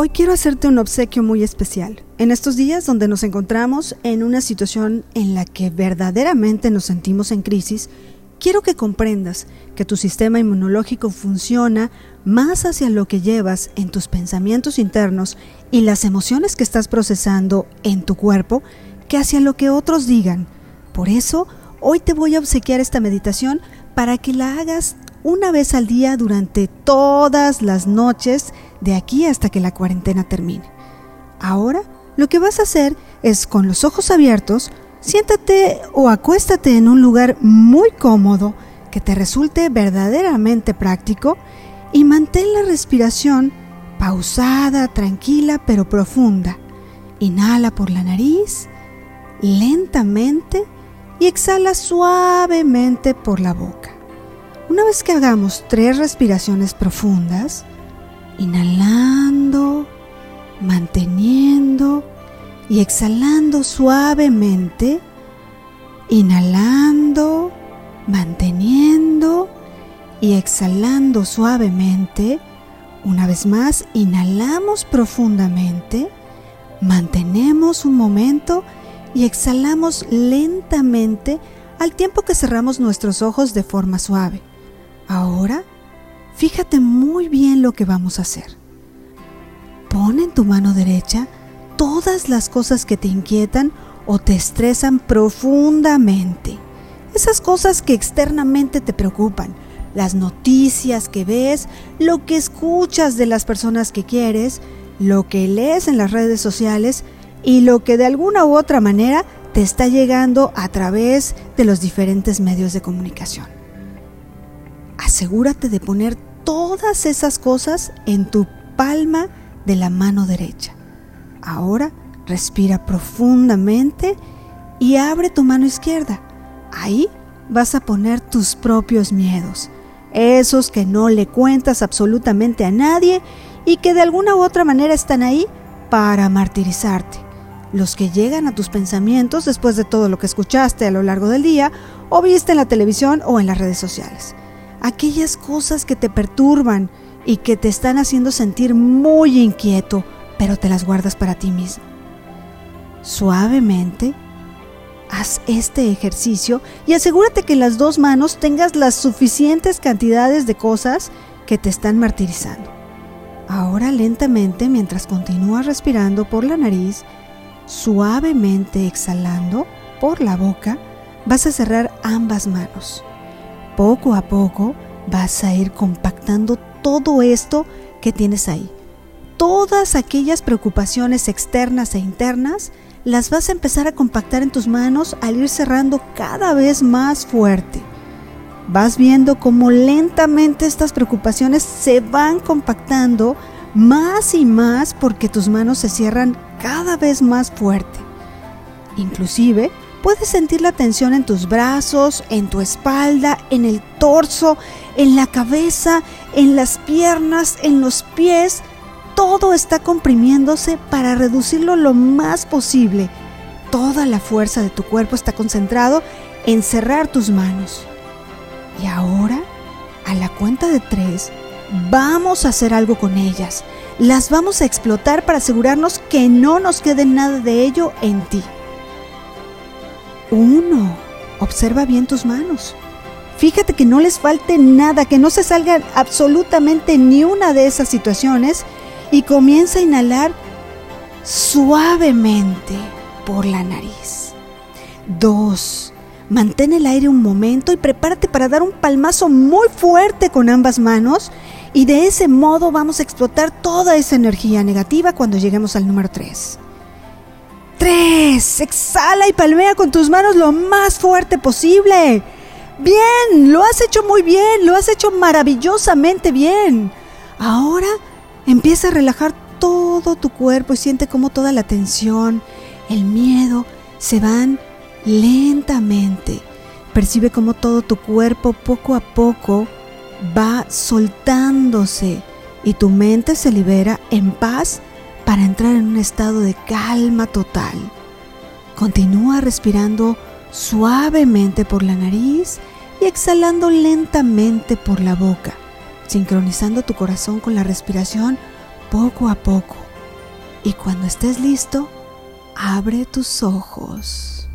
Hoy quiero hacerte un obsequio muy especial. En estos días donde nos encontramos en una situación en la que verdaderamente nos sentimos en crisis, quiero que comprendas que tu sistema inmunológico funciona más hacia lo que llevas en tus pensamientos internos y las emociones que estás procesando en tu cuerpo que hacia lo que otros digan. Por eso, hoy te voy a obsequiar esta meditación para que la hagas una vez al día durante todas las noches de aquí hasta que la cuarentena termine. Ahora, lo que vas a hacer es con los ojos abiertos, siéntate o acuéstate en un lugar muy cómodo que te resulte verdaderamente práctico y mantén la respiración pausada, tranquila pero profunda. Inhala por la nariz, lentamente y exhala suavemente por la boca. Una vez que hagamos tres respiraciones profundas, inhalando, manteniendo y exhalando suavemente, inhalando, manteniendo y exhalando suavemente, una vez más, inhalamos profundamente, mantenemos un momento y exhalamos lentamente al tiempo que cerramos nuestros ojos de forma suave. Ahora, fíjate muy bien lo que vamos a hacer. Pon en tu mano derecha todas las cosas que te inquietan o te estresan profundamente. Esas cosas que externamente te preocupan, las noticias que ves, lo que escuchas de las personas que quieres, lo que lees en las redes sociales y lo que de alguna u otra manera te está llegando a través de los diferentes medios de comunicación asegúrate de poner todas esas cosas en tu palma de la mano derecha. Ahora respira profundamente y abre tu mano izquierda. Ahí vas a poner tus propios miedos, esos que no le cuentas absolutamente a nadie y que de alguna u otra manera están ahí para martirizarte, los que llegan a tus pensamientos después de todo lo que escuchaste a lo largo del día o viste en la televisión o en las redes sociales aquellas cosas que te perturban y que te están haciendo sentir muy inquieto, pero te las guardas para ti mismo. Suavemente, haz este ejercicio y asegúrate que en las dos manos tengas las suficientes cantidades de cosas que te están martirizando. Ahora lentamente, mientras continúas respirando por la nariz, suavemente exhalando por la boca, vas a cerrar ambas manos poco a poco vas a ir compactando todo esto que tienes ahí. Todas aquellas preocupaciones externas e internas las vas a empezar a compactar en tus manos al ir cerrando cada vez más fuerte. Vas viendo cómo lentamente estas preocupaciones se van compactando más y más porque tus manos se cierran cada vez más fuerte. Inclusive Puedes sentir la tensión en tus brazos, en tu espalda, en el torso, en la cabeza, en las piernas, en los pies. Todo está comprimiéndose para reducirlo lo más posible. Toda la fuerza de tu cuerpo está concentrado en cerrar tus manos. Y ahora, a la cuenta de tres, vamos a hacer algo con ellas. Las vamos a explotar para asegurarnos que no nos quede nada de ello en ti. Uno, observa bien tus manos. Fíjate que no les falte nada, que no se salga absolutamente ni una de esas situaciones y comienza a inhalar suavemente por la nariz. Dos, mantén el aire un momento y prepárate para dar un palmazo muy fuerte con ambas manos y de ese modo vamos a explotar toda esa energía negativa cuando lleguemos al número tres. Tres. Exhala y palmea con tus manos lo más fuerte posible. Bien, lo has hecho muy bien, lo has hecho maravillosamente bien. Ahora empieza a relajar todo tu cuerpo y siente cómo toda la tensión, el miedo se van lentamente. Percibe cómo todo tu cuerpo poco a poco va soltándose y tu mente se libera en paz para entrar en un estado de calma total. Continúa respirando suavemente por la nariz y exhalando lentamente por la boca, sincronizando tu corazón con la respiración poco a poco. Y cuando estés listo, abre tus ojos.